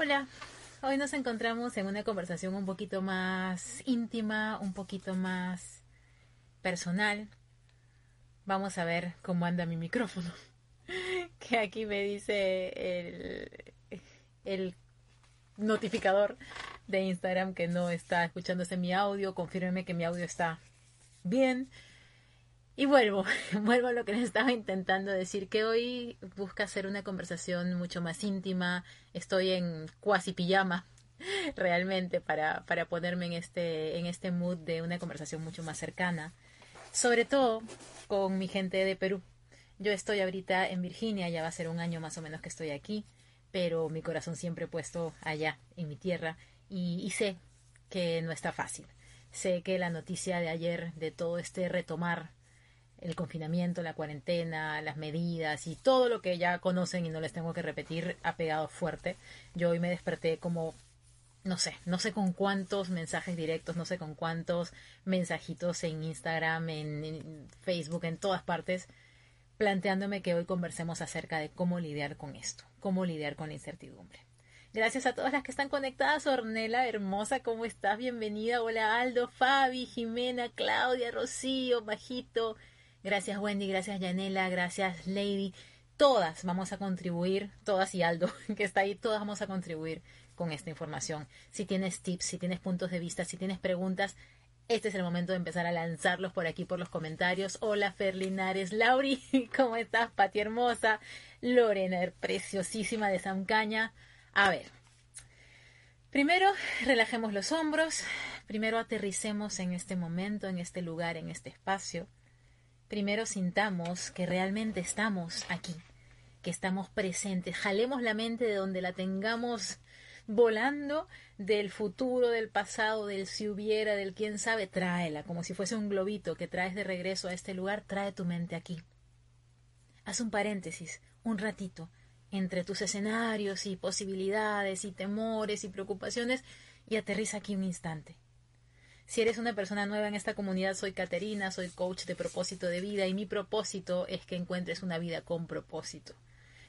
Hola, hoy nos encontramos en una conversación un poquito más íntima, un poquito más personal. Vamos a ver cómo anda mi micrófono. Que aquí me dice el, notificador de Instagram que no está escuchándose mi audio. Confírmeme que mi audio está bien. Y vuelvo, vuelvo a lo que les estaba intentando decir, que hoy busca hacer una conversación mucho más íntima. Estoy en cuasi pijama realmente para, para ponerme en este, en este mood de una conversación mucho más cercana. Sobre todo con mi gente de Perú. Yo estoy ahorita en Virginia, ya va a ser un año más o menos que estoy aquí, pero mi corazón siempre puesto allá, en mi tierra, y, y sé que no está fácil. Sé que la noticia de ayer de todo este retomar el confinamiento, la cuarentena, las medidas y todo lo que ya conocen y no les tengo que repetir ha pegado fuerte. Yo hoy me desperté como no sé, no sé con cuántos mensajes directos, no sé con cuántos mensajitos en Instagram, en, Facebook, en todas partes, planteándome que hoy conversemos acerca de cómo lidiar con esto, cómo lidiar con la incertidumbre. Gracias a todas las que están conectadas. Ornela, hermosa, ¿cómo estás? Bienvenida. Hola Aldo, Fabi, Jimena, Claudia, Rocío, Bajito, Gracias Wendy, gracias Yanela, gracias Lady. Todas vamos a contribuir, todas y Aldo, que está ahí, todas vamos a contribuir con esta información. Si tienes tips, si tienes puntos de vista, si tienes preguntas, este es el momento de empezar a lanzarlos por aquí por los comentarios. Hola Ferlinares, Lauri, ¿cómo estás? Pati hermosa, Lorena, preciosísima de Samcaña. A ver, primero relajemos los hombros, primero aterricemos en este momento, en este lugar, en este espacio primero sintamos que realmente estamos aquí, que estamos presentes. Jalemos la mente de donde la tengamos volando del futuro, del pasado, del si hubiera, del quién sabe, tráela, como si fuese un globito que traes de regreso a este lugar, trae tu mente aquí. Haz un paréntesis, un ratito, entre tus escenarios y posibilidades y temores y preocupaciones y aterriza aquí un instante. Si eres una persona nueva en esta comunidad, soy Caterina, soy coach de propósito de vida y mi propósito es que encuentres una vida con propósito.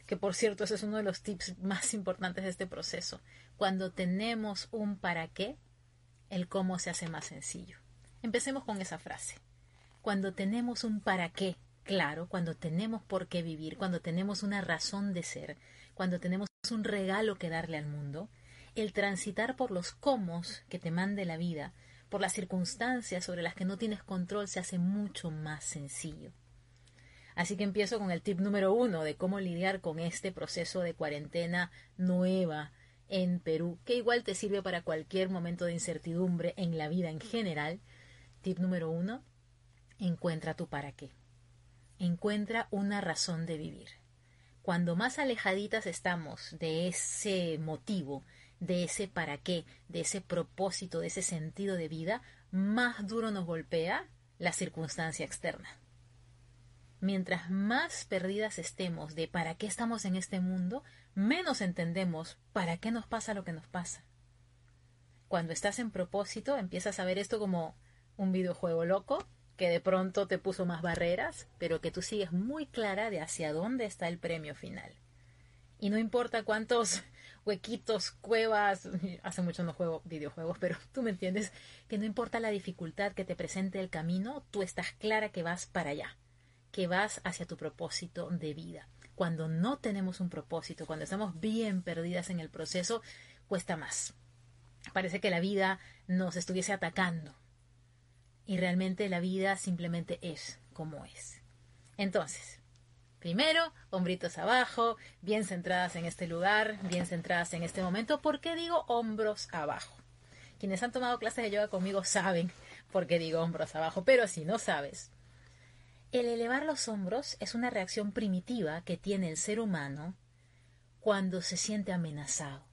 Que por cierto, ese es uno de los tips más importantes de este proceso. Cuando tenemos un para qué, el cómo se hace más sencillo. Empecemos con esa frase. Cuando tenemos un para qué, claro, cuando tenemos por qué vivir, cuando tenemos una razón de ser, cuando tenemos un regalo que darle al mundo, el transitar por los cómo que te mande la vida por las circunstancias sobre las que no tienes control se hace mucho más sencillo. Así que empiezo con el tip número uno de cómo lidiar con este proceso de cuarentena nueva en Perú, que igual te sirve para cualquier momento de incertidumbre en la vida en general. Tip número uno, encuentra tu para qué. Encuentra una razón de vivir. Cuando más alejaditas estamos de ese motivo, de ese para qué, de ese propósito, de ese sentido de vida, más duro nos golpea la circunstancia externa. Mientras más perdidas estemos de para qué estamos en este mundo, menos entendemos para qué nos pasa lo que nos pasa. Cuando estás en propósito, empiezas a ver esto como un videojuego loco que de pronto te puso más barreras, pero que tú sigues muy clara de hacia dónde está el premio final. Y no importa cuántos huequitos, cuevas. Hace mucho no juego videojuegos, pero tú me entiendes que no importa la dificultad que te presente el camino, tú estás clara que vas para allá, que vas hacia tu propósito de vida. Cuando no tenemos un propósito, cuando estamos bien perdidas en el proceso, cuesta más. Parece que la vida nos estuviese atacando. Y realmente la vida simplemente es como es. Entonces, Primero, hombritos abajo, bien centradas en este lugar, bien centradas en este momento. ¿Por qué digo hombros abajo? Quienes han tomado clases de yoga conmigo saben por qué digo hombros abajo, pero si no sabes, el elevar los hombros es una reacción primitiva que tiene el ser humano cuando se siente amenazado.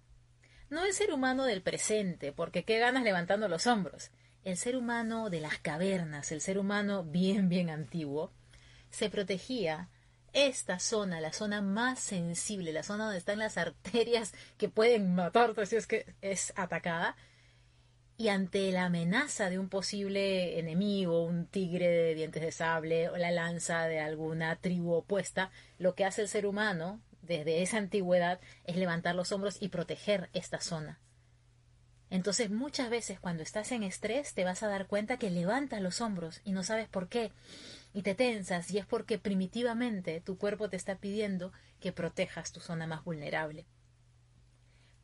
No el ser humano del presente, porque qué ganas levantando los hombros. El ser humano de las cavernas, el ser humano bien, bien antiguo, se protegía esta zona, la zona más sensible, la zona donde están las arterias que pueden matarte si es que es atacada, y ante la amenaza de un posible enemigo, un tigre de dientes de sable o la lanza de alguna tribu opuesta, lo que hace el ser humano desde esa antigüedad es levantar los hombros y proteger esta zona. Entonces muchas veces cuando estás en estrés te vas a dar cuenta que levantas los hombros y no sabes por qué y te tensas y es porque primitivamente tu cuerpo te está pidiendo que protejas tu zona más vulnerable.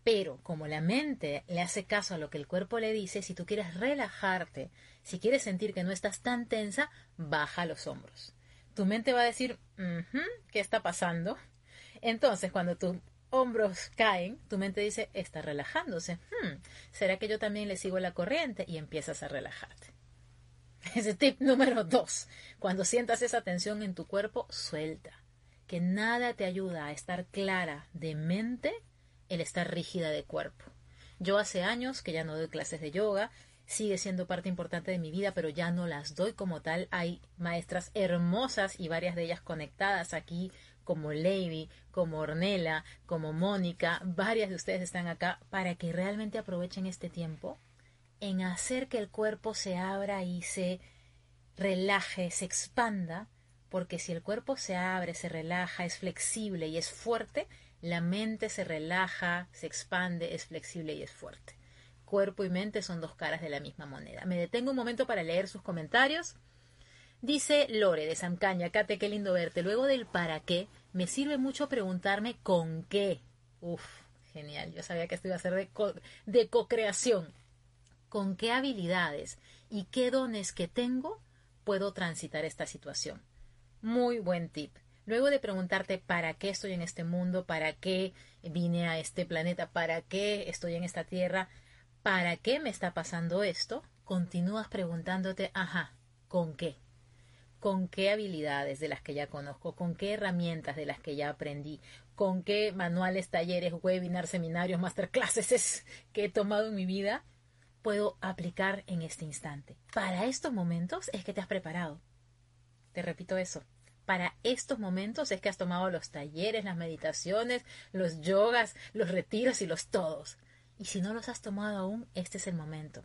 Pero como la mente le hace caso a lo que el cuerpo le dice, si tú quieres relajarte, si quieres sentir que no estás tan tensa, baja los hombros. Tu mente va a decir, ¿qué está pasando? Entonces, cuando tus hombros caen, tu mente dice, está relajándose. Hmm, ¿Será que yo también le sigo la corriente? Y empiezas a relajarte. Ese tip número dos. Cuando sientas esa tensión en tu cuerpo, suelta. Que nada te ayuda a estar clara de mente el estar rígida de cuerpo. Yo hace años que ya no doy clases de yoga, sigue siendo parte importante de mi vida, pero ya no las doy como tal. Hay maestras hermosas y varias de ellas conectadas aquí, como Levi, como Ornella, como Mónica, varias de ustedes están acá para que realmente aprovechen este tiempo en hacer que el cuerpo se abra y se relaje, se expanda, porque si el cuerpo se abre, se relaja, es flexible y es fuerte, la mente se relaja, se expande, es flexible y es fuerte. Cuerpo y mente son dos caras de la misma moneda. Me detengo un momento para leer sus comentarios. Dice Lore de Sancaña, Kate, qué lindo verte. Luego del para qué, me sirve mucho preguntarme con qué. Uf, genial. Yo sabía que esto iba a ser de, de co-creación. ¿Con qué habilidades y qué dones que tengo puedo transitar esta situación? Muy buen tip. Luego de preguntarte para qué estoy en este mundo, para qué vine a este planeta, para qué estoy en esta tierra, para qué me está pasando esto, continúas preguntándote, ajá, ¿con qué? ¿Con qué habilidades de las que ya conozco? ¿Con qué herramientas de las que ya aprendí? ¿Con qué manuales, talleres, webinars, seminarios, masterclasses que he tomado en mi vida puedo aplicar en este instante? Para estos momentos es que te has preparado. Te repito eso para estos momentos es que has tomado los talleres, las meditaciones, los yogas, los retiros y los todos. Y si no los has tomado aún, este es el momento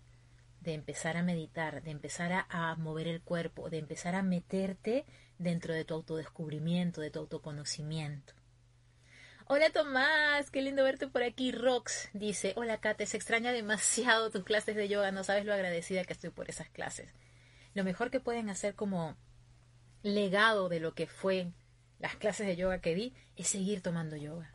de empezar a meditar, de empezar a, a, mover el cuerpo, de empezar a meterte dentro de tu autodescubrimiento, de tu autoconocimiento. Hola Tomás, qué lindo verte por aquí. Rox dice, hola Kate, se extraña demasiado tus clases de yoga, no sabes lo agradecida que estoy por esas clases. Lo mejor que pueden hacer como legado de lo que fue las clases de yoga que di es seguir tomando yoga.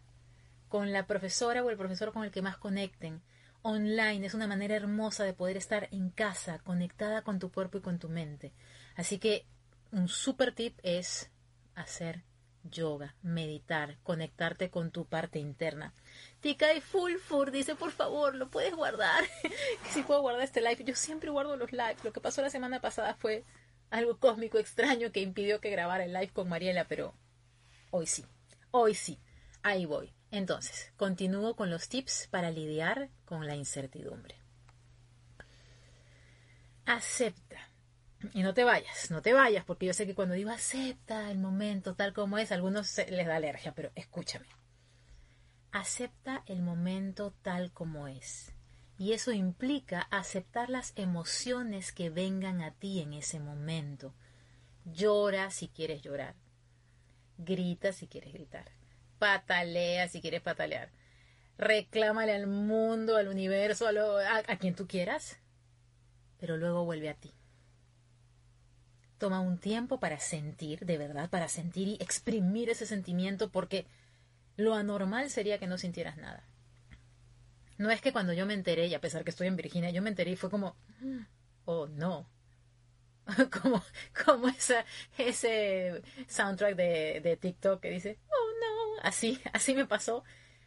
Con la profesora o el profesor con el que más conecten. Online es una manera hermosa de poder estar en casa, conectada con tu cuerpo y con tu mente. Así que un super tip es hacer yoga, meditar, conectarte con tu parte interna. Tika y Fulfur dice, por favor, ¿lo puedes guardar? si puedo guardar este live. Yo siempre guardo los lives. Lo que pasó la semana pasada fue algo cósmico extraño que impidió que grabara el live con Mariela, pero hoy sí, hoy sí, ahí voy. Entonces, continúo con los tips para lidiar con la incertidumbre. Acepta. Y no te vayas, no te vayas, porque yo sé que cuando digo acepta el momento tal como es, a algunos les da alergia, pero escúchame. Acepta el momento tal como es y eso implica aceptar las emociones que vengan a ti en ese momento. Llora si quieres llorar. Grita si quieres gritar. Patalea si quieres patalear. Reclámale al mundo, al universo, a, a quien tú quieras. Pero luego vuelve a ti. Toma un tiempo para sentir, de verdad, para sentir y exprimir ese sentimiento porque lo anormal sería que no sintieras nada. No es que cuando yo me enteré, y a pesar que estoy en Virginia, yo me enteré y fue como, oh no. como como esa, ese soundtrack de, de TikTok que dice, oh no. Así, así me pasó.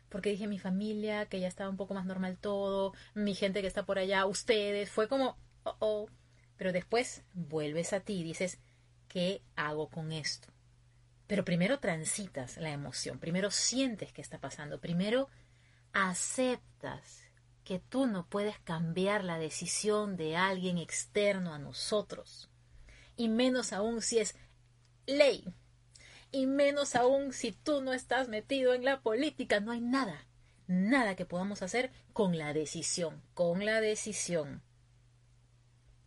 Porque dije mi familia, que ya estaba un poco más normal todo, mi gente que está por allá, ustedes, fue como, oh, oh. Pero después vuelves a ti y dices, ¿qué hago con esto? Pero primero transitas la emoción, primero sientes qué está pasando, primero aceptas que tú no puedes cambiar la decisión de alguien externo a nosotros, y menos aún si es ley, y menos aún si tú no estás metido en la política, no hay nada, nada que podamos hacer con la decisión, con la decisión.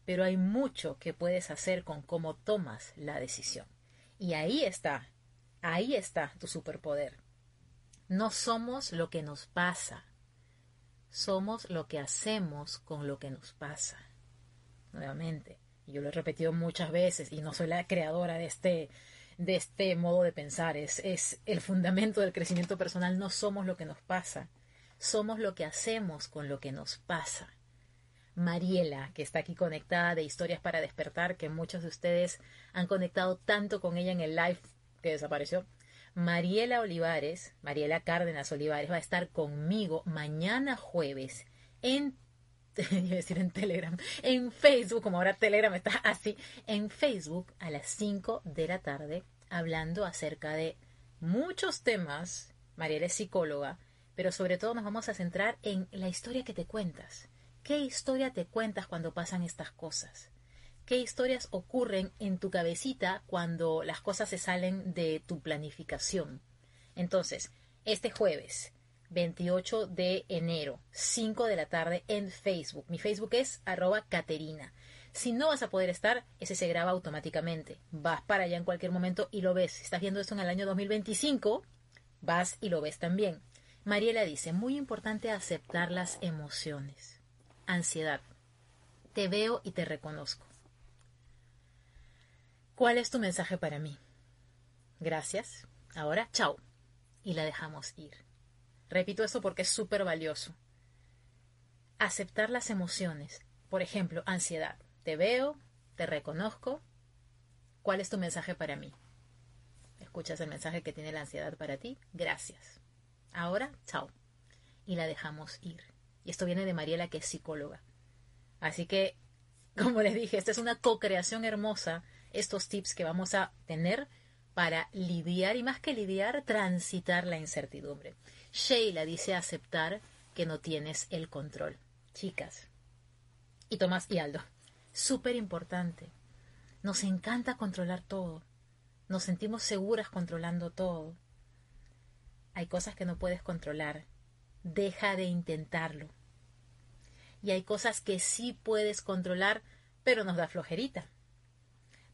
Pero hay mucho que puedes hacer con cómo tomas la decisión. Y ahí está, ahí está tu superpoder No somos lo que nos pasa, somos lo que hacemos con lo que nos pasa. Nuevamente, yo lo he repetido muchas veces y no soy la creadora de este, de este modo de pensar, es, es el fundamento del crecimiento personal, no somos lo que nos pasa, somos lo que hacemos con lo que nos pasa. Mariela, que está aquí conectada de Historias para Despertar, que muchos de ustedes han conectado tanto con ella en el live que desapareció. Mariela Olivares, Mariela Cárdenas Olivares, va a estar conmigo mañana jueves en iba a decir en Telegram, en Facebook, como ahora Telegram está así, en Facebook a las 5 de la tarde, hablando acerca de muchos temas. Mariela es psicóloga, pero sobre todo nos vamos a centrar en la historia que te cuentas. ¿Qué historia te cuentas cuando pasan estas cosas? ¿Qué historias ocurren en tu cabecita cuando las cosas se salen de tu planificación? Entonces, este jueves, 28 de enero, 5 de la tarde en Facebook. Mi Facebook es arroba Caterina. Si no vas a poder estar, ese se graba automáticamente. Vas para allá en cualquier momento y lo ves. Si estás viendo esto en el año 2025, vas y lo ves también. Mariela dice, muy importante aceptar las emociones. Ansiedad. Te veo y te reconozco. ¿Cuál es tu mensaje para mí? Gracias. Ahora, chao. Y la dejamos ir. Repito esto porque es súper valioso. Aceptar las emociones. Por ejemplo, ansiedad. Te veo, te reconozco. ¿Cuál es tu mensaje para mí? ¿Escuchas el mensaje que tiene la ansiedad para ti? Gracias. Ahora, chao. Y la dejamos ir. Y esto viene de Mariela, que es psicóloga. Así que, como les dije, esta es una co-creación hermosa estos tips que vamos a tener para lidiar y más que lidiar, transitar la incertidumbre. Sheila dice aceptar que no tienes el control. Chicas. Y Tomás y Aldo. Súper importante. Nos encanta controlar todo. Nos sentimos seguras controlando todo. Hay cosas que no puedes controlar. Deja de intentarlo. Y hay cosas que sí puedes controlar, pero nos da flojerita.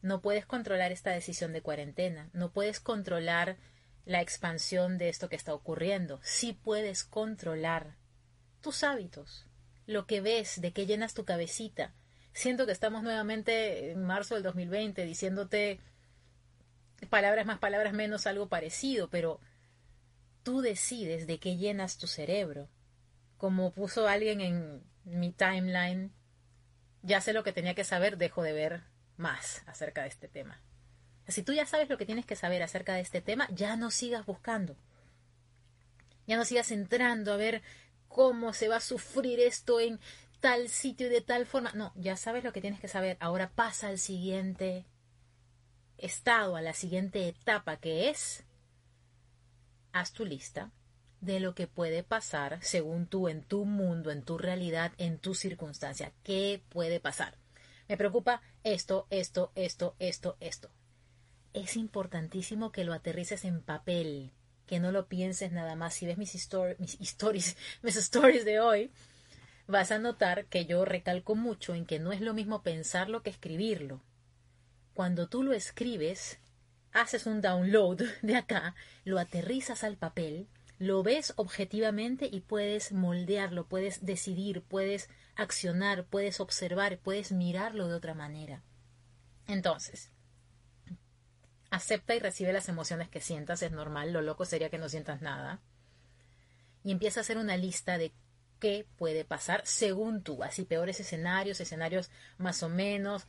No puedes controlar esta decisión de cuarentena, no puedes controlar la expansión de esto que está ocurriendo. Sí puedes controlar tus hábitos, lo que ves, de qué llenas tu cabecita. Siento que estamos nuevamente en marzo del 2020 diciéndote palabras más, palabras menos, algo parecido, pero tú decides de qué llenas tu cerebro. Como puso alguien en mi timeline, ya sé lo que tenía que saber, dejo de ver más acerca de este tema. Si tú ya sabes lo que tienes que saber acerca de este tema, ya no sigas buscando. Ya no sigas entrando a ver cómo se va a sufrir esto en tal sitio y de tal forma. No, ya sabes lo que tienes que saber. Ahora pasa al siguiente estado, a la siguiente etapa, que es, haz tu lista de lo que puede pasar según tú, en tu mundo, en tu realidad, en tu circunstancia. ¿Qué puede pasar? Me preocupa esto, esto, esto, esto, esto. Es importantísimo que lo aterrices en papel, que no lo pienses nada más. Si ves mis, stories, mis stories de hoy, vas a notar que yo recalco mucho en que no es lo mismo pensarlo que escribirlo. Cuando tú lo escribes, haces un download de acá, lo aterrizas al papel, lo ves objetivamente y puedes moldearlo, puedes decidir, puedes accionar, puedes observar, puedes mirarlo de otra manera. Entonces, acepta y recibe las emociones que sientas, es normal, lo loco sería que no sientas nada. Y empieza a hacer una lista de qué puede pasar según tú, así peores escenarios, escenarios más o menos.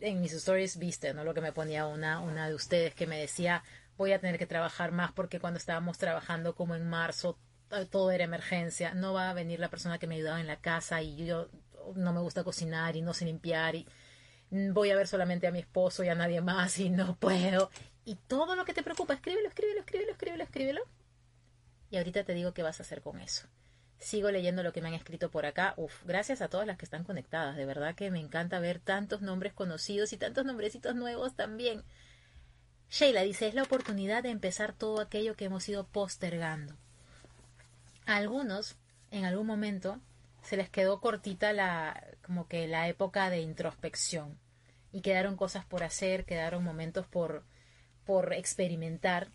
En mis stories viste, ¿no? Lo que me ponía una, una de ustedes que me decía, voy a tener que trabajar más porque cuando estábamos trabajando como en marzo todo era emergencia, no va a venir la persona que me ayudaba en la casa y yo no me gusta cocinar y no sé limpiar y voy a ver solamente a mi esposo y a nadie más y no puedo. Y todo lo que te preocupa, escríbelo, escríbelo, escríbelo, escríbelo, escríbelo. Y ahorita te digo qué vas a hacer con eso. Sigo leyendo lo que me han escrito por acá. Gracias a todas las que están conectadas. De verdad que me encanta ver tantos nombres conocidos y tantos nombrecitos nuevos también. Sheila dice, es la oportunidad de empezar todo aquello que hemos ido postergando algunos, en algún momento, se les quedó cortita la, como que la época de introspección y quedaron cosas por hacer, quedaron momentos por, por experimentar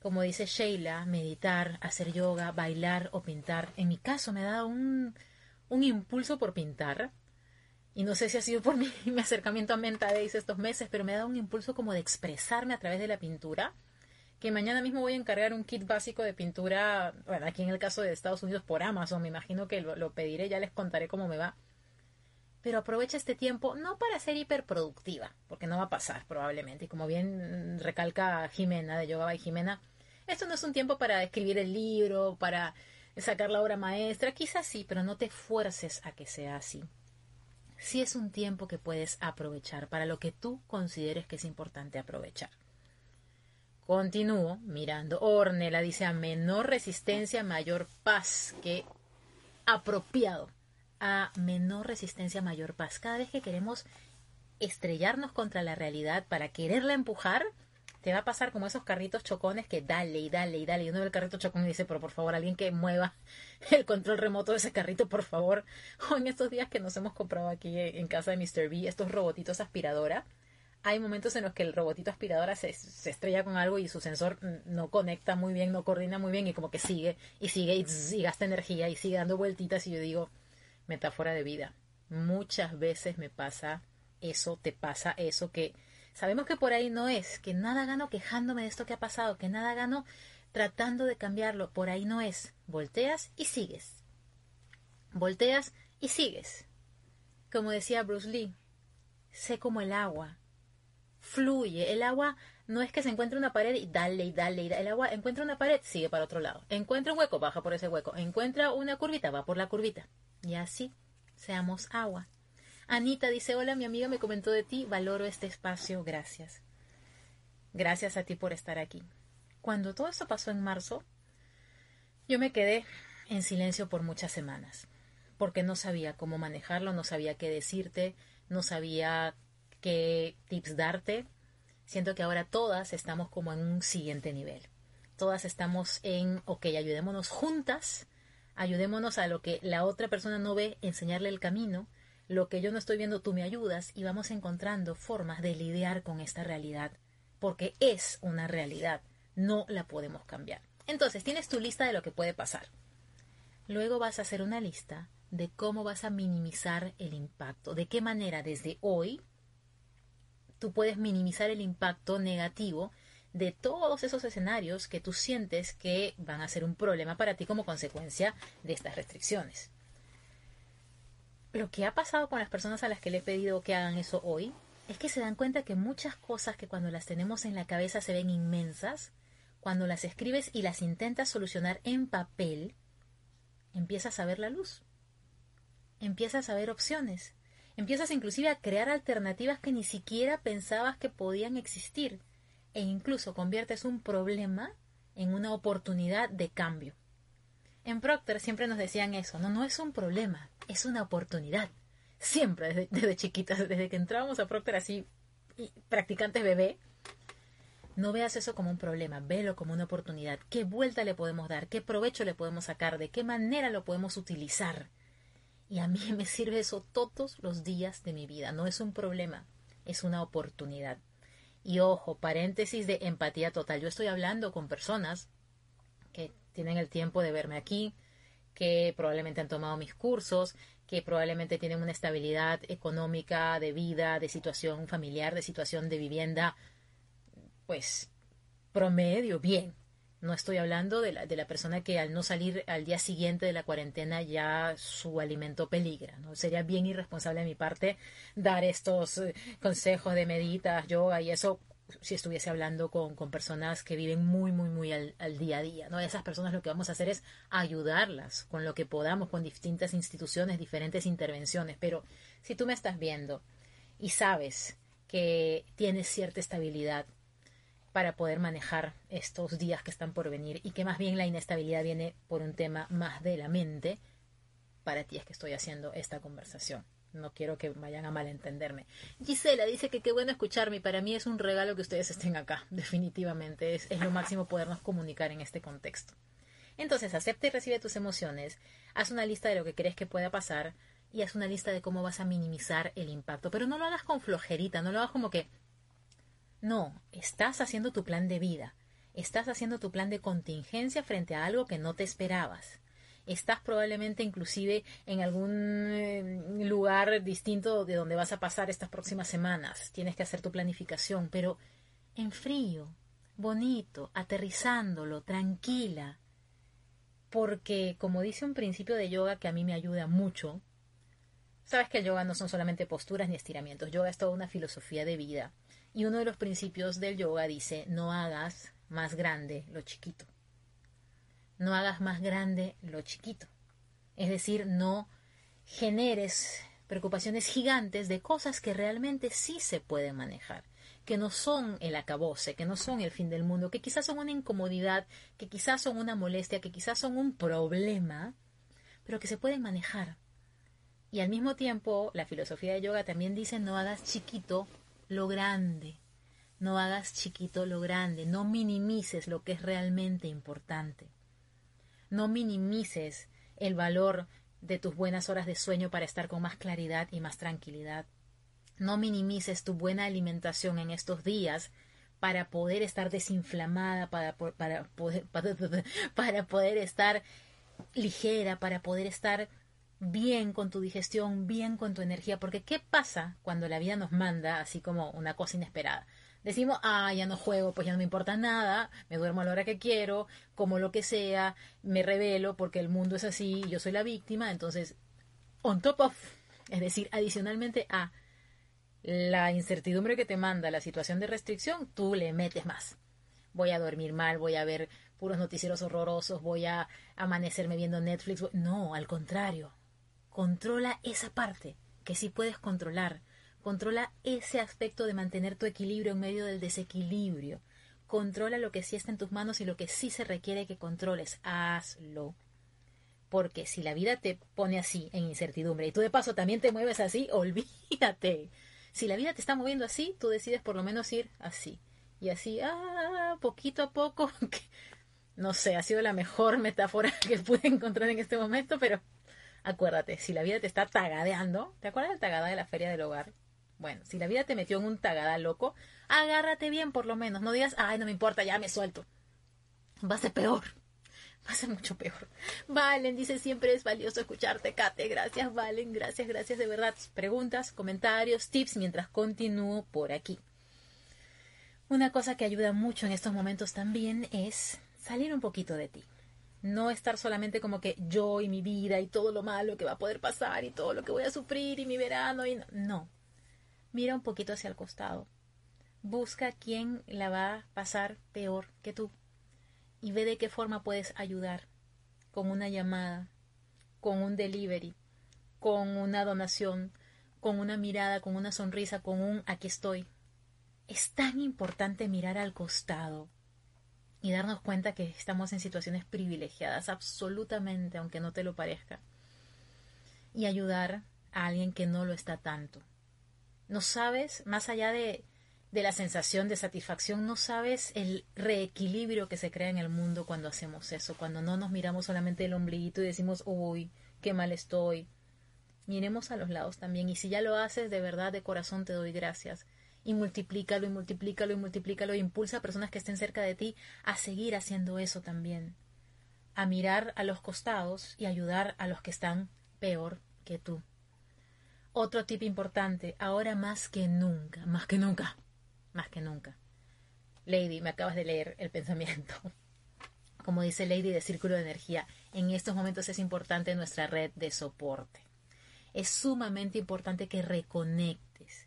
como dice Sheila, meditar, hacer yoga, bailar o pintar. En mi caso me da un, un impulso por pintar. Y no sé si ha sido por mi, mi acercamiento a Menta estos meses, pero me da un impulso como de expresarme a través de la pintura. Que mañana mismo voy a encargar un kit básico de pintura, bueno, aquí en el caso de Estados Unidos por Amazon, me imagino que lo, lo pediré, ya les contaré cómo me va. Pero aprovecha este tiempo no para ser hiperproductiva, porque no va a pasar probablemente. Y como bien recalca Jimena de Yoga by Jimena, esto no es un tiempo para escribir el libro, para sacar la obra maestra, quizás sí, pero no te fuerces a que sea así. Sí es un tiempo que puedes aprovechar para lo que tú consideres que es importante aprovechar. Continúo mirando. Ornella dice a menor resistencia, mayor paz. Que apropiado. A menor resistencia, mayor paz. Cada vez que queremos estrellarnos contra la realidad para quererla empujar, te va a pasar como esos carritos chocones que dale y dale y dale. Y uno ve el carrito chocón y dice, pero por favor, alguien que mueva el control remoto de ese carrito, por favor. O en estos días que nos hemos comprado aquí en casa de Mr. B, estos robotitos aspiradora. Hay momentos en los que el robotito aspiradora se, se estrella con algo y su sensor no conecta muy bien, no coordina muy bien y como que sigue y sigue y, y gasta energía y sigue dando vueltitas y yo digo, metáfora de vida. Muchas veces me pasa eso, te pasa eso que Sabemos que por ahí no es, que nada gano quejándome de esto que ha pasado, que nada gano tratando de cambiarlo, por ahí no es. Volteas y sigues. Volteas y sigues. Como decía Bruce Lee, sé como el agua. Fluye. El agua no es que se encuentre una pared y dale y dale y dale. El agua encuentra una pared, sigue para otro lado. Encuentra un hueco, baja por ese hueco. Encuentra una curvita, va por la curvita. Y así seamos agua. Anita dice, hola, mi amiga me comentó de ti, valoro este espacio, gracias. Gracias a ti por estar aquí. Cuando todo esto pasó en marzo, yo me quedé en silencio por muchas semanas, porque no sabía cómo manejarlo, no sabía qué decirte, no sabía qué tips darte. Siento que ahora todas estamos como en un siguiente nivel. Todas estamos en, ok, ayudémonos juntas, ayudémonos a lo que la otra persona no ve, enseñarle el camino, lo que yo no estoy viendo tú me ayudas y vamos encontrando formas de lidiar con esta realidad, porque es una realidad, no la podemos cambiar. Entonces, tienes tu lista de lo que puede pasar. Luego vas a hacer una lista de cómo vas a minimizar el impacto, de qué manera desde hoy tú puedes minimizar el impacto negativo de todos esos escenarios que tú sientes que van a ser un problema para ti como consecuencia de estas restricciones lo que ha pasado con las personas a las que le he pedido que hagan eso hoy es que se dan cuenta que muchas cosas que cuando las tenemos en la cabeza se ven inmensas, cuando las escribes y las intentas solucionar en papel, empiezas a ver la luz. Empiezas a ver opciones. Empiezas inclusive a crear alternativas que ni siquiera pensabas que podían existir. E incluso conviertes un problema en una oportunidad de cambio. En Procter siempre nos decían eso, no, no es un problema, es una oportunidad. Siempre, desde, chiquitas, desde que entrábamos a Procter así, practicantes bebé, no veas eso como un problema, velo como una oportunidad. ¿Qué vuelta le podemos dar? ¿Qué provecho le podemos sacar? ¿De qué manera lo podemos utilizar? Y a mí me sirve eso todos los días de mi vida. No es un problema, es una oportunidad. Y ojo, paréntesis de empatía total. Yo estoy hablando con personas que tienen el tiempo de verme aquí, que probablemente han tomado mis cursos, que probablemente tienen una estabilidad económica, de vida, de situación familiar, de situación de vivienda, pues promedio, bien. No estoy hablando de la, de la persona que al no salir al día siguiente de la cuarentena ya su alimento peligra. ¿no? Sería bien irresponsable de mi parte dar estos eh, consejos de meditas, yoga y eso si estuviese hablando con, personas que viven muy, muy, muy al, día a día, ¿no? Esas personas lo que vamos a hacer es ayudarlas con lo que podamos, con distintas instituciones, diferentes intervenciones. Pero si tú me estás viendo y sabes que tienes cierta estabilidad para poder manejar estos días que están por venir y que más bien la inestabilidad viene por un tema más de la mente, para ti es que estoy haciendo esta conversación. No quiero que vayan a malentenderme. Gisela dice que qué bueno escucharme. Para mí es un regalo que ustedes estén acá. Definitivamente. Es, es lo máximo podernos comunicar en este contexto. Entonces, acepta y recibe tus emociones. Haz una lista de lo que crees que pueda pasar y haz una lista de cómo vas a minimizar el impacto. Pero no lo hagas con flojerita, no lo hagas como que... No, estás haciendo tu plan de vida. Estás haciendo tu plan de contingencia frente a algo que no te esperabas. Estás probablemente inclusive en algún eh, lugar distinto de donde vas a pasar estas próximas semanas. Tienes que hacer tu planificación, pero en frío, bonito, aterrizándolo, tranquila. Porque, como dice un principio de yoga que a mí me ayuda mucho, sabes que el yoga no son solamente posturas ni estiramientos, yoga es toda una filosofía de vida. Y uno de los principios del yoga dice, no hagas más grande lo chiquito. No hagas más grande lo chiquito. Es decir, no generes preocupaciones gigantes de cosas que realmente sí se pueden manejar que no son el acabose, que no son el fin del mundo, que quizás son una incomodidad, que quizás son una molestia, que quizás son un problema, pero que se pueden manejar. Y al mismo tiempo, la filosofía de yoga también dice no hagas chiquito lo grande, no hagas chiquito lo grande, no minimices lo que es realmente importante. No minimices el valor de tus buenas horas de sueño para estar con más claridad y más tranquilidad. No minimices tu buena alimentación en estos días para poder estar desinflamada, para, para, para, poder estar ligera, para poder estar bien con tu digestión, bien con tu energía, porque ¿qué pasa cuando la vida nos manda así como una cosa inesperada? Decimos, ah, ya no juego, pues ya no me importa nada, me duermo a la hora que quiero, como lo que sea, me revelo porque el mundo es así, yo soy la víctima, entonces, on top of, es decir, adicionalmente a la incertidumbre que te manda la situación de restricción, tú le metes más. Voy a dormir mal, voy a ver puros noticieros horrorosos, voy a amanecerme viendo Netflix. No, al contrario. Controla esa parte que sí puedes controlar. Controla ese aspecto de mantener tu equilibrio en medio del desequilibrio. Controla lo que sí está en tus manos y lo que sí se requiere que controles. Hazlo. Porque si la vida te pone así, en incertidumbre, y tú de paso también te mueves así, olvídate. Si la vida te está moviendo así, tú decides por lo menos ir así. Y así, ah, poquito a poco, no sé, ha sido la mejor metáfora que pude encontrar en este momento, pero acuérdate, si la vida te está tagadeando, ¿te acuerdas del tagada de la feria del hogar? Bueno, si la vida te metió en un tagada loco, agárrate bien por lo menos, no digas, ay, no me importa, ya me suelto. Va a ser peor va a ser mucho peor. Valen dice, siempre es valioso escucharte, Kate. Gracias, Valen. Gracias, gracias de verdad. Preguntas, comentarios, tips mientras continúo por aquí. Una cosa que ayuda mucho en estos momentos también es salir un poquito de ti. No estar solamente como que yo y mi vida y todo lo malo que va a poder pasar y todo lo que voy a sufrir y mi verano y no. no. Mira un poquito hacia el costado. Busca quién la va a pasar peor que tú y ve de qué forma puedes ayudar con una llamada, con un delivery, con una donación, con una mirada, con una sonrisa, con un aquí estoy. Es tan importante mirar al costado y darnos cuenta que estamos en situaciones privilegiadas, absolutamente, aunque no te lo parezca, y ayudar a alguien que no lo está tanto. No sabes, más allá de de la sensación de satisfacción, no sabes el reequilibrio que se crea en el mundo cuando hacemos eso, cuando no nos miramos solamente el ombliguito y decimos, uy, qué mal estoy. Miremos a los lados también, y si ya lo haces, de verdad, de corazón te doy gracias. Y multiplícalo y multiplícalo y multiplícalo e impulsa a personas que estén cerca de ti a seguir haciendo eso también. A mirar a los costados y ayudar a los que están peor que tú. Otro tip importante, ahora más que nunca, más que nunca, más que nunca. Lady, me acabas de leer el pensamiento. Como dice Lady de Círculo de Energía, en estos momentos es importante nuestra red de soporte. Es sumamente importante que reconectes.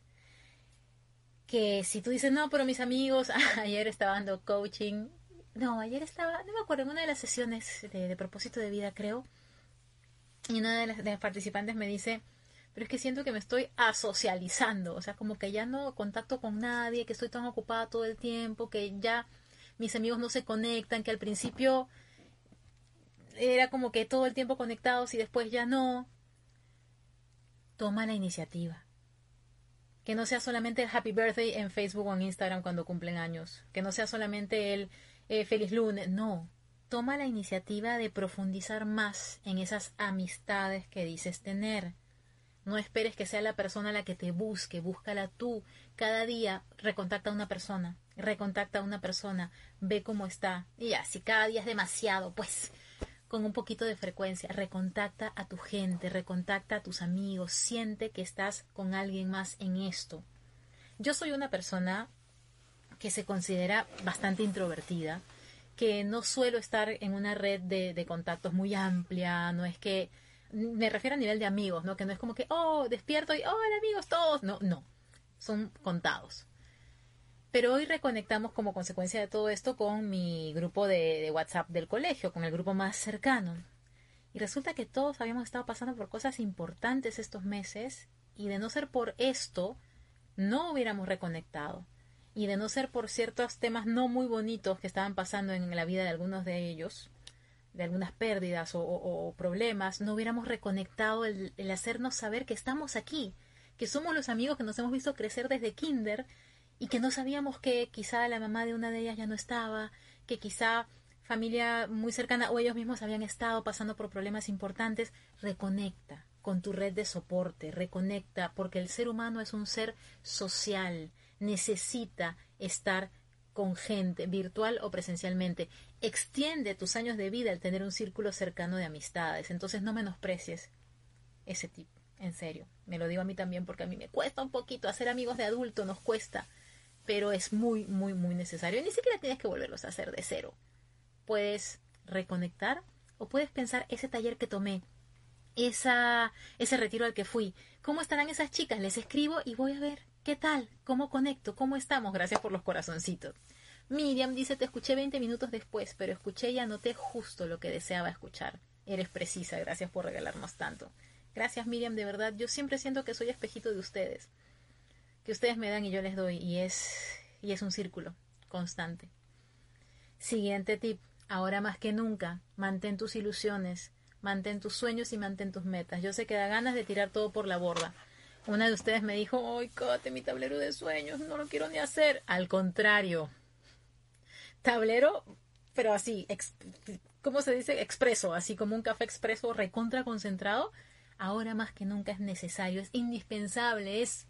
Que si tú dices, no, pero mis amigos, ayer estaba dando coaching. No, ayer estaba, no me acuerdo, en una de las sesiones de, propósito de vida, creo. Y una de las, participantes me dice, pero es que siento que me estoy asocializando, o sea, como que ya no contacto con nadie, que estoy tan ocupada todo el tiempo, que ya mis amigos no se conectan, que al principio era como que todo el tiempo conectados y después ya no. Toma la iniciativa. Que no sea solamente el happy birthday en Facebook o en Instagram cuando cumplen años. Que no sea solamente el eh, feliz lunes. No. Toma la iniciativa de profundizar más en esas amistades que dices tener no esperes que sea la persona la que te busque, búscala tú. Cada día recontacta a una persona. recontacta a una persona, ve cómo está. Y ya, si cada día es demasiado, pues con un poquito de frecuencia, recontacta a tu gente, recontacta a tus amigos, siente que estás con alguien más en esto. Yo soy una persona que se considera bastante introvertida, que no suelo estar en una red de, de contactos muy amplia, no es que me refiero a nivel de amigos, ¿no? Que no es como que, oh, despierto y, hola amigos todos. No, no, son contados. Pero hoy reconectamos como consecuencia de todo esto con mi grupo de, WhatsApp del colegio, con el grupo más cercano. Y resulta que todos habíamos estado pasando por cosas importantes estos meses y de no ser por esto, no hubiéramos reconectado. Y de no ser por ciertos temas no muy bonitos que estaban pasando en la vida de algunos de ellos, de algunas pérdidas o, problemas, no hubiéramos reconectado el, el hacernos saber que estamos aquí, que somos los amigos que nos hemos visto crecer desde kinder y que no sabíamos que quizá la mamá de una de ellas ya no estaba, que quizá familia muy cercana o ellos mismos habían estado pasando por problemas importantes, reconecta con tu red de soporte, reconecta, porque el ser humano es un ser social, necesita estar con gente, virtual o presencialmente. Extiende tus años de vida al tener un círculo cercano de amistades, entonces no menosprecies ese tipo, en serio. Me lo digo a mí también porque a mí me cuesta un poquito hacer amigos de adulto, nos cuesta pero es muy, muy, muy necesario. Ni siquiera tienes que volverlos a hacer de cero. Puedes reconectar o puedes pensar ese taller que tomé, esa, ese retiro al que fui. ¿Cómo estarán esas chicas? Les escribo y voy a ver qué tal, cómo conecto, cómo estamos. Gracias por los corazoncitos. Miriam dice, te escuché 20 minutos después, pero escuché y anoté justo lo que deseaba escuchar. Eres precisa, gracias por regalarnos tanto. Gracias Miriam, de verdad, yo siempre siento que soy espejito de ustedes que ustedes me dan y yo les doy y es y es un círculo constante. Siguiente tip, ahora más que nunca, mantén tus ilusiones, mantén tus sueños y mantén tus metas. Yo sé que da ganas de tirar todo por la borda. Una de ustedes me dijo, ¡ay, cate mi tablero de sueños! No lo quiero ni hacer. Al contrario, tablero, pero así, ¿cómo se dice? Expreso, así como un café expreso recontra concentrado. Ahora más que nunca es necesario, es indispensable, es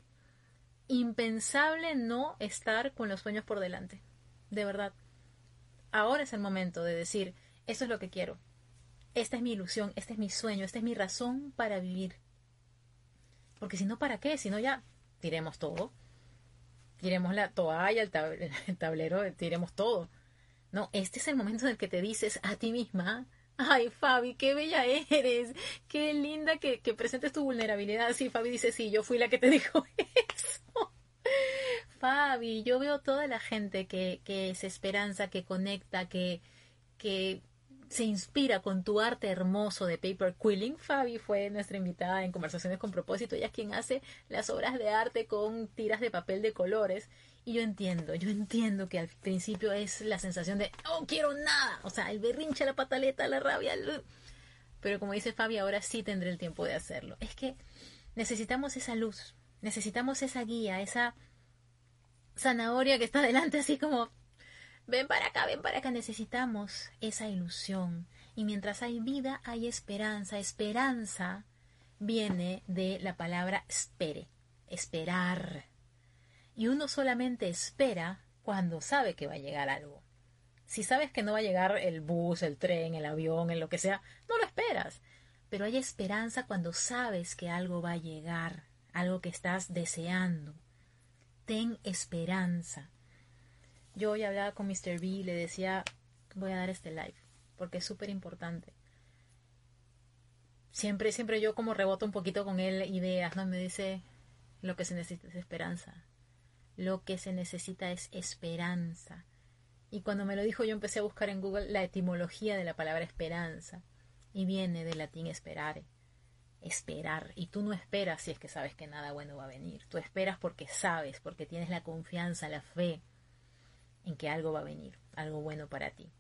impensable no estar con los sueños por delante. De verdad. Ahora es el momento de decir, esto es lo que quiero. Esta es mi ilusión, este es mi sueño, esta es mi razón para vivir. Porque si no, ¿para qué? Si no, ya tiremos todo. Tiremos la toalla, el, tablero, tiremos todo. No, este es el momento en el que te dices a ti misma, ay Fabi, qué bella eres, qué linda que, que presentes tu vulnerabilidad. Sí, Fabi dice, sí, yo fui la que te dijo eso. Fabi, yo veo toda la gente que, que es esperanza, que conecta, que, que se inspira con tu arte hermoso de paper quilling. Fabi fue nuestra invitada en Conversaciones con Propósito. Ella es quien hace las obras de arte con tiras de papel de colores. Y yo entiendo, yo entiendo que al principio es la sensación de, oh, quiero nada. O sea, el berrinche, la pataleta, la rabia. Pero como dice Fabi, ahora sí tendré el tiempo de hacerlo. Es que necesitamos esa luz, necesitamos esa guía, esa zanahoria que está delante así como, ven para acá, ven para acá, necesitamos esa ilusión. Y mientras hay vida, hay esperanza. Esperanza viene de la palabra espere, esperar. Y uno solamente espera cuando sabe que va a llegar algo. Si sabes que no va a llegar el bus, el tren, el avión, en lo que sea, no lo esperas. Pero hay esperanza cuando sabes que algo va a llegar, algo que estás deseando ten esperanza. Yo hoy hablaba con Mr. B y le decía, voy a dar este live, porque es súper importante. Siempre, siempre yo como reboto un poquito con él ideas, ¿no? Me dice, lo que se necesita es esperanza. Lo que se necesita es esperanza. Y cuando me lo dijo yo empecé a buscar en Google la etimología de la palabra esperanza. Y viene del latín esperare esperar. Y tú no esperas si es que sabes que nada bueno va a venir. Tú esperas porque sabes, porque tienes la confianza, la fe en que algo va a venir, algo bueno para ti.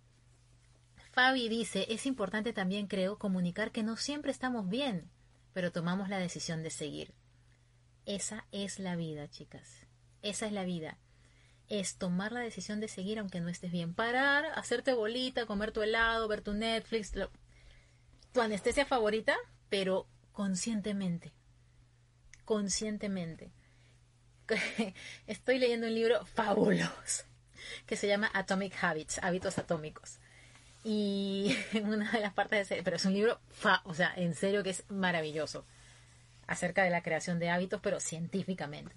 Fabi dice, es importante también, creo, comunicar que no siempre estamos bien, pero tomamos la decisión de seguir. Esa es la vida, chicas. Esa es la vida. Es tomar la decisión de seguir aunque no estés bien. Parar, hacerte bolita, comer tu helado, ver tu Netflix, tu anestesia favorita, pero conscientemente. Conscientemente. Estoy leyendo un libro fabuloso. Que se llama Atomic Habits, hábitos atómicos. Y en una de las partes de ese, pero es un libro, fa, o sea, en serio que es maravilloso, acerca de la creación de hábitos, pero científicamente.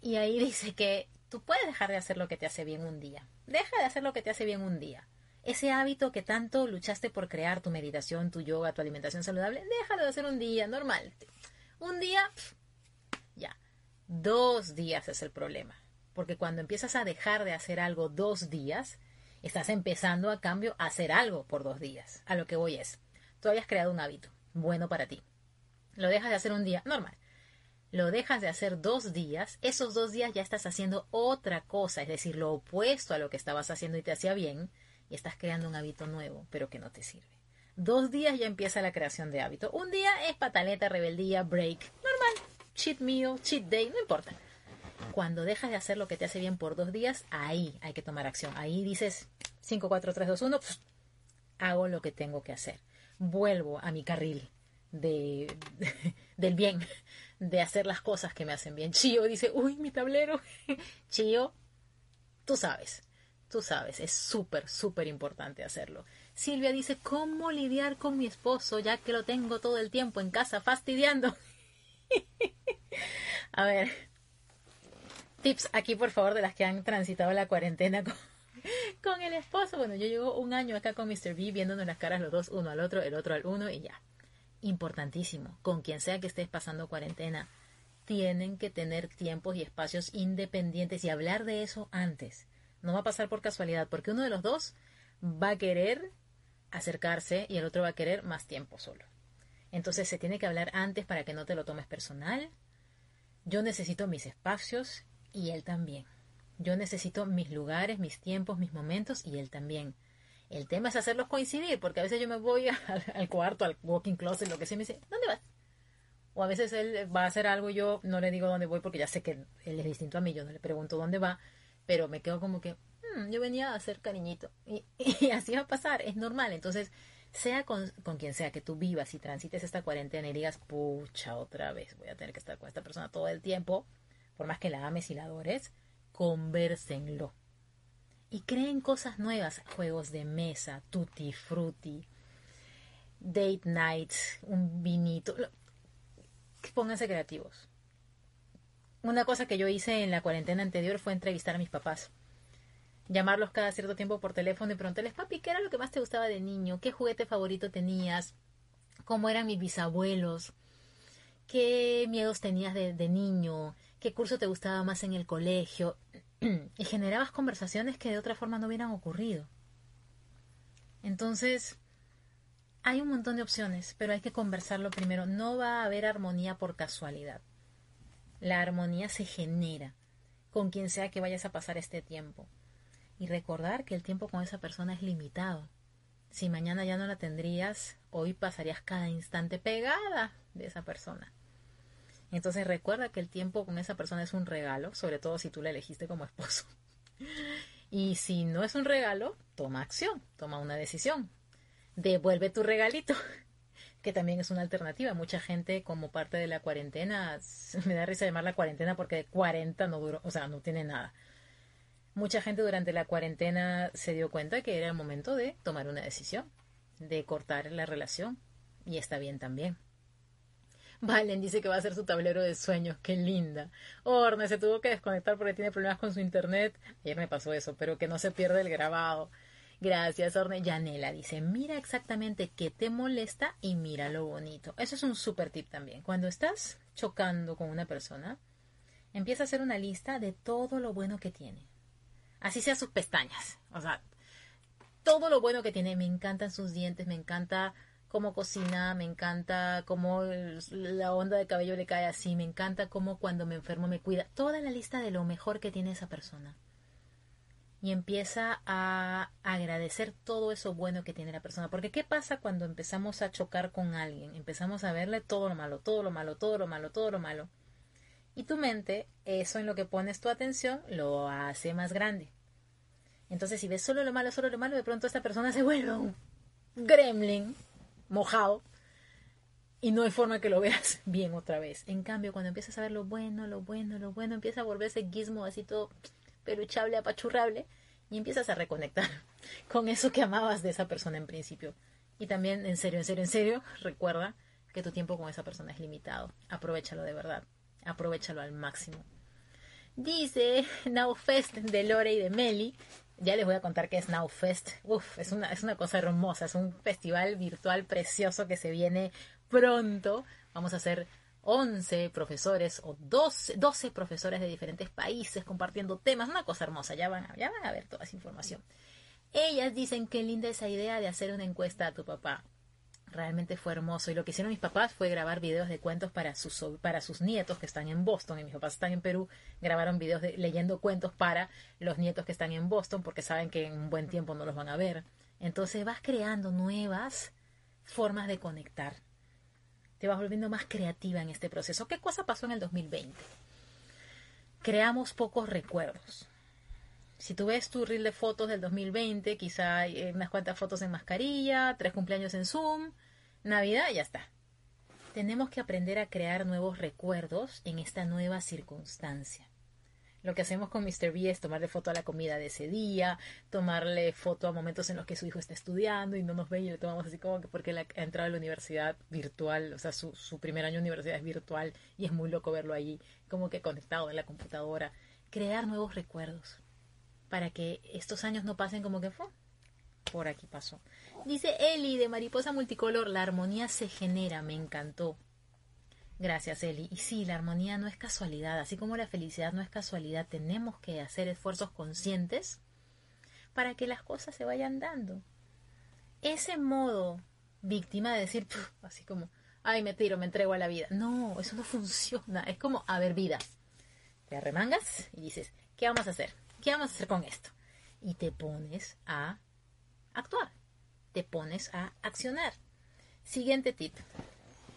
Y ahí dice que tú puedes dejar de hacer lo que te hace bien un día. Deja de hacer lo que te hace bien un día. Ese hábito que tanto luchaste por crear, tu meditación, tu yoga, tu alimentación saludable, déjalo de hacer un día, normal. Un día, ya. Dos días es el problema. Porque cuando empiezas a dejar de hacer algo dos días, estás empezando a cambio a hacer algo por dos días. A lo que voy es, tú habías creado un hábito bueno para ti. Lo dejas de hacer un día, normal. Lo dejas de hacer dos días, esos dos días ya estás haciendo otra cosa, es decir, lo opuesto a lo que estabas haciendo y te hacía bien, y estás creando un hábito nuevo, pero que no te sirve. Dos días ya empieza la creación de hábito. Un día es pataleta, rebeldía, break, normal, cheat meal, cheat day, no importa. Cuando dejas de hacer lo que te hace bien por dos días, ahí hay que tomar acción. Ahí dices 5, 4, 3, 2, 1, hago lo que tengo que hacer. Vuelvo a mi carril de, del bien, de hacer las cosas que me hacen bien. Chío dice, uy, mi tablero. Chío, tú sabes, tú sabes, es súper, súper importante hacerlo. Silvia dice, ¿cómo lidiar con mi esposo ya que lo tengo todo el tiempo en casa fastidiando? A ver, tips aquí por favor de las que han transitado la cuarentena con, el esposo. Bueno, yo llevo un año acá con Mr. B viéndonos las caras los dos, uno al otro, el otro al uno y ya. Importantísimo, con quien sea que estés pasando cuarentena, tienen que tener tiempos y espacios independientes y hablar de eso antes. No va a pasar por casualidad, porque uno de los dos va a querer acercarse y el otro va a querer más tiempo solo. Entonces se tiene que hablar antes para que no te lo tomes personal. Yo necesito mis espacios y él también. Yo necesito mis lugares, mis tiempos, mis momentos y él también. El tema es hacerlos coincidir, porque a veces yo me voy al, cuarto, al walking closet, lo que sea, y me dice, ¿dónde vas? O a veces él va a hacer algo y yo no le digo dónde voy porque ya sé que él es distinto a mí, yo no le pregunto dónde va pero me quedo como que, hmm, yo venía a hacer cariñito. Y, así va a pasar, es normal. Entonces, sea con, con, quien sea que tú vivas y transites esta cuarentena y digas, pucha, otra vez voy a tener que estar con esta persona todo el tiempo, por más que la ames y la adores, conversenlo. Y creen cosas nuevas, juegos de mesa, tutti frutti, date nights, un vinito. Pónganse creativos. Una cosa que yo hice en la cuarentena anterior fue entrevistar a mis papás. Llamarlos cada cierto tiempo por teléfono y preguntarles, papi, ¿qué era lo que más te gustaba de niño? ¿Qué juguete favorito tenías? ¿Cómo eran mis bisabuelos? ¿Qué miedos tenías de, de niño? ¿Qué curso te gustaba más en el colegio? y generabas conversaciones que de otra forma no hubieran ocurrido. Entonces, hay un montón de opciones, pero hay que conversarlo primero. No va a haber armonía por casualidad. La armonía se genera con quien sea que vayas a pasar este tiempo. Y recordar que el tiempo con esa persona es limitado. Si mañana ya no la tendrías, hoy pasarías cada instante pegada de esa persona. Entonces recuerda que el tiempo con esa persona es un regalo, sobre todo si tú la elegiste como esposo. Y si no es un regalo, toma acción, toma una decisión. Devuelve tu regalito que también es una alternativa. Mucha gente como parte de la cuarentena, me da risa llamar la cuarentena porque 40 no duró, o sea, no tiene nada. Mucha gente durante la cuarentena se dio cuenta que era el momento de tomar una decisión, de cortar la relación, y está bien también. Valen dice que va a hacer su tablero de sueños, qué linda. Orne se tuvo que desconectar porque tiene problemas con su internet. Ayer me pasó eso, pero que no se pierda el grabado. Gracias, Orne. Yanela dice, mira exactamente qué te molesta y mira lo bonito. Eso es un súper tip también. Cuando estás chocando con una persona, empieza a hacer una lista de todo lo bueno que tiene. Así sea sus pestañas. O sea, todo lo bueno que tiene. Me encantan sus dientes, me encanta cómo cocina, me encanta cómo la onda de cabello le cae así, me encanta cómo cuando me enfermo me cuida. Toda la lista de lo mejor que tiene esa persona y empieza a agradecer todo eso bueno que tiene la persona. Porque ¿qué pasa cuando empezamos a chocar con alguien? Empezamos a verle todo lo malo, todo lo malo, todo lo malo, todo lo malo. Y tu mente, eso en lo que pones tu atención, lo hace más grande. Entonces, si ves solo lo malo, solo lo malo, de pronto esta persona se vuelve un gremlin mojado y no hay forma que lo veas bien otra vez. En cambio, cuando empiezas a ver lo bueno, lo bueno, lo bueno, empieza a volverse gizmo así todo peluchable, apachurrable, y empiezas a reconectar con eso que amabas de esa persona en principio. Y también, en serio, en serio, en serio, recuerda que tu tiempo con esa persona es limitado. Aprovechalo de verdad. Aprovechalo al máximo. Dice Nowfest de Lore y de Meli. Ya les voy a contar qué es Nowfest. Uf, es una, es una cosa hermosa. Es un festival virtual precioso que se viene pronto. Vamos a hacer 11 profesores o 12, 12 profesores de diferentes países compartiendo temas. Una cosa hermosa. Ya van, ya van a ver toda esa información. Ellas dicen que linda esa idea de hacer una encuesta a tu papá. Realmente fue hermoso. Y lo que hicieron mis papás fue grabar videos de cuentos para sus, para sus nietos que están en Boston. Y mis papás están en Perú. Grabaron videos de, leyendo cuentos para los nietos que están en Boston porque saben que en un buen tiempo no los van a ver. Entonces vas creando nuevas formas de conectar. Te vas volviendo más creativa en este proceso. ¿Qué cosa pasó en el 2020? Creamos pocos recuerdos si tú ves tu reel de fotos del 2020, quizá hay eh, unas cuantas fotos en mascarilla, tres cumpleaños en Zoom, Navidad, ya está. Tenemos que aprender a crear nuevos recuerdos en esta nueva circunstancia. Lo que hacemos con Mr. B es tomarle foto a la comida de ese día, tomarle foto a momentos en los que su hijo está estudiando y no nos ve y le tomamos así como que porque ha entrado a la universidad virtual, o sea, su, su primer año de universidad es virtual y es muy loco verlo allí, como que conectado en la computadora. Crear nuevos recuerdos para que estos años no pasen como que fue. Por aquí pasó. Dice Eli de Mariposa Multicolor, la armonía se genera, me encantó. Gracias, Eli. Y sí, la armonía no es casualidad, así como la felicidad no es casualidad, tenemos que hacer esfuerzos conscientes para que las cosas se vayan dando. Ese modo víctima de decir, así como, ay, me tiro, me entrego a la vida. No, eso no funciona. Es como, a ver, vida. Te arremangas y dices, ¿qué vamos a hacer? ¿Qué vamos a hacer con esto? Y te pones a actuar, te pones a accionar. Siguiente tip.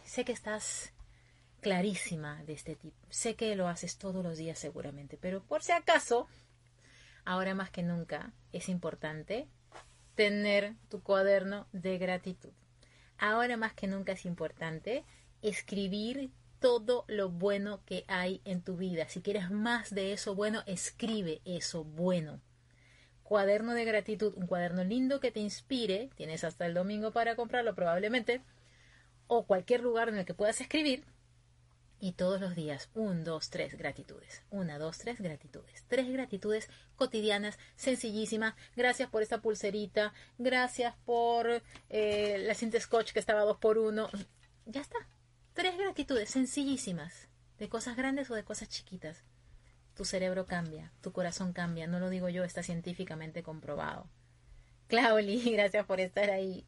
Sé que estás clarísima de este tip. Sé que lo haces todos los días seguramente, pero por si acaso, ahora más que nunca es importante tener tu cuaderno de gratitud. Ahora más que nunca es importante escribir todo lo bueno que hay en tu vida. Si quieres más de eso bueno, escribe eso bueno. Cuaderno de gratitud, un cuaderno lindo que te inspire. Tienes hasta el domingo para comprarlo probablemente. O cualquier lugar en el que puedas escribir. Y todos los días, un, dos, tres gratitudes. Una, dos, tres gratitudes. Tres gratitudes cotidianas, sencillísimas. Gracias por esta pulserita. Gracias por eh, la cinta scotch que estaba dos por uno. Ya está Tres gratitudes sencillísimas, de cosas grandes o de cosas chiquitas. Tu cerebro cambia, tu corazón cambia, no lo digo yo, está científicamente comprobado. Clauli, gracias por estar ahí.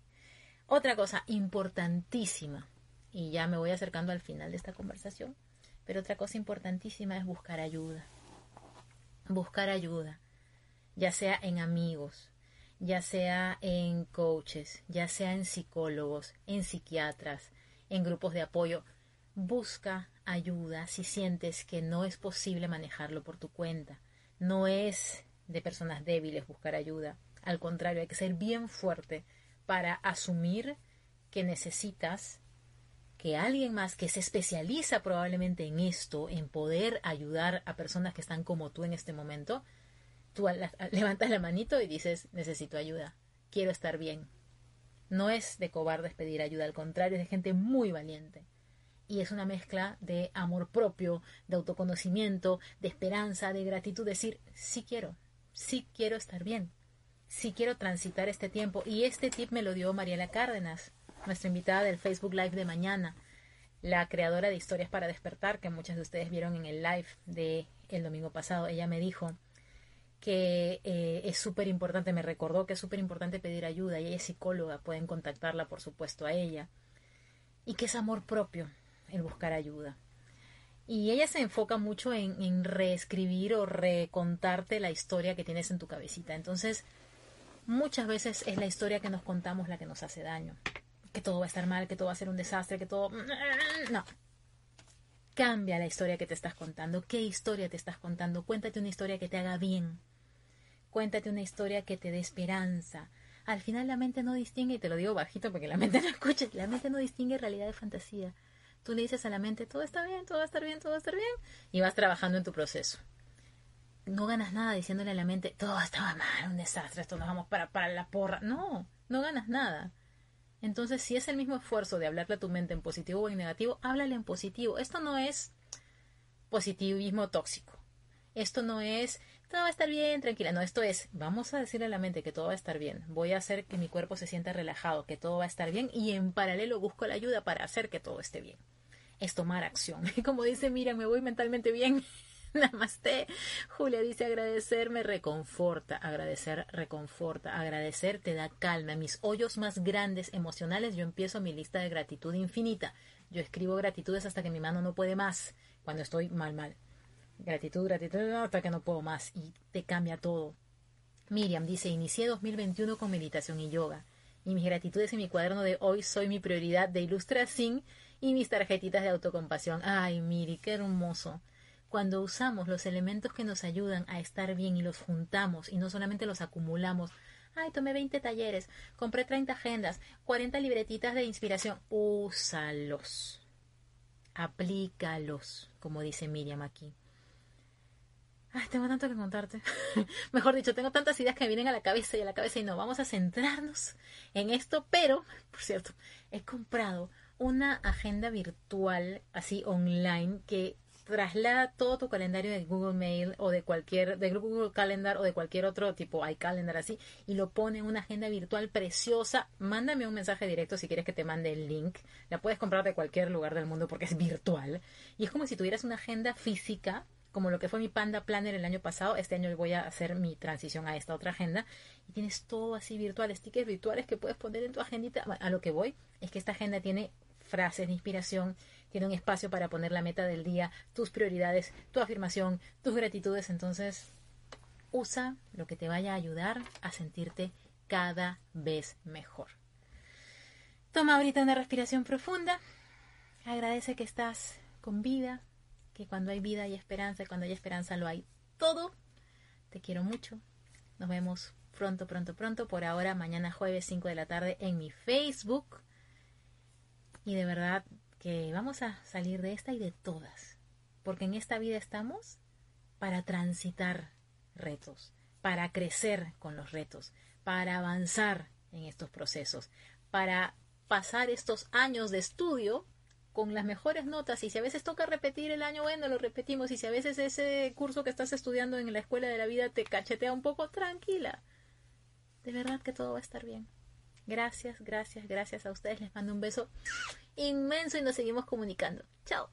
Otra cosa importantísima, y ya me voy acercando al final de esta conversación, pero otra cosa importantísima es buscar ayuda. Buscar ayuda, ya sea en amigos, ya sea en coaches, ya sea en psicólogos, en psiquiatras, en grupos de apoyo. Busca ayuda si sientes que no es posible manejarlo por tu cuenta. No es de personas débiles buscar ayuda. Al contrario, hay que ser bien fuerte para asumir que necesitas que alguien más que se especializa probablemente en esto, en poder ayudar a personas que están como tú en este momento, tú levantas la manito y dices, necesito ayuda, quiero estar bien, no es de cobardes pedir ayuda, al contrario, es de gente muy valiente. Y es una mezcla de amor propio, de autoconocimiento, de esperanza, de gratitud, decir, sí quiero, sí quiero estar bien, sí quiero transitar este tiempo. Y este tip me lo dio Mariela Cárdenas, nuestra invitada del Facebook Live de mañana, la creadora de Historias para Despertar, que muchos de ustedes vieron en el live de el domingo pasado. Ella me dijo, que eh, es súper importante, me recordó que es súper importante pedir ayuda y ella es psicóloga, pueden contactarla por supuesto a ella, y que es amor propio el buscar ayuda. Y ella se enfoca mucho en, en reescribir o recontarte la historia que tienes en tu cabecita. Entonces, muchas veces es la historia que nos contamos la que nos hace daño. Que todo va a estar mal, que todo va a ser un desastre, que todo... No. Cambia la historia que te estás contando. ¿Qué historia te estás contando? Cuéntate una historia que te haga bien Cuéntate una historia que te dé esperanza. Al final la mente no distingue, y te lo digo bajito porque la mente no escucha, la mente no distingue realidad de fantasía. Tú le dices a la mente, todo está bien, todo va a estar bien, todo va a estar bien, y vas trabajando en tu proceso. no ganas nada diciéndole a la mente, todo estaba mal, un desastre, esto nos vamos para, para la porra. No, no ganas nada. Entonces, si es el mismo esfuerzo de hablarle a tu mente en positivo o en negativo, háblale en positivo. Esto no es positivismo tóxico. Esto no es, todo va a estar bien, tranquila. No, esto es, vamos a decirle a la mente que todo va a estar bien. Voy a hacer que mi cuerpo se sienta relajado, que todo va a estar bien y en paralelo busco la ayuda para hacer que todo esté bien. Es tomar acción. Y como dice, mira, me voy mentalmente bien. Namaste. Julia dice agradecer me reconforta, agradecer reconforta, agradecer te da calma. Mis hoyos más grandes emocionales yo empiezo mi lista de gratitud infinita. Yo escribo gratitudes hasta que mi mano no puede más, cuando estoy mal, mal. Gratitud, gratitud, hasta que no puedo más y te cambia todo. Miriam dice, inicié 2021 con meditación y yoga. Y mis gratitudes en mi cuaderno de hoy soy mi prioridad de ilustración y mis tarjetitas de autocompasión. Ay, Miri, qué hermoso. Cuando usamos los elementos que nos ayudan a estar bien y los juntamos y no solamente los acumulamos, ay, tomé 20 talleres, compré 30 agendas, 40 libretitas de inspiración, úsalos, aplícalos, como dice Miriam aquí. Ay, tengo tanto que contarte. Mejor dicho, tengo tantas ideas que me vienen a la cabeza y a la cabeza y no, vamos a centrarnos en esto, pero, por cierto, he comprado una agenda virtual así online que traslada todo tu calendario de Google Mail o de cualquier, de Google Calendar o de cualquier otro tipo iCalendar así y lo pone en una agenda virtual preciosa. Mándame un mensaje directo si quieres que te mande el link. La puedes comprar de cualquier lugar del mundo porque es virtual. Y es como si tuvieras una agenda física como lo que fue mi Panda Planner el año pasado, este año voy a hacer mi transición a esta otra agenda y tienes todo así virtual, stickers virtuales que puedes poner en tu agendita. A lo que voy es que esta agenda tiene frases de inspiración, tiene un espacio para poner la meta del día, tus prioridades, tu afirmación, tus gratitudes. Entonces, usa lo que te vaya a ayudar a sentirte cada vez mejor. Toma ahorita una respiración profunda. Agradece que estás con vida, que cuando hay vida hay esperanza y cuando hay esperanza lo hay todo. Te quiero mucho. Nos vemos pronto, pronto, pronto. Por ahora, mañana jueves 5 de la tarde en mi Facebook. Y de verdad que vamos a salir de esta y de todas, porque en esta vida estamos para transitar retos, para crecer con los retos, para avanzar en estos procesos, para pasar estos años de estudio con las mejores notas y si a veces toca repetir el año, bueno, lo repetimos y si a veces ese curso que estás estudiando en la escuela de la vida te cachetea un poco, tranquila. De verdad que todo va a estar bien. Gracias, gracias, gracias a ustedes. Les mando un beso inmenso y nos seguimos comunicando. Chao.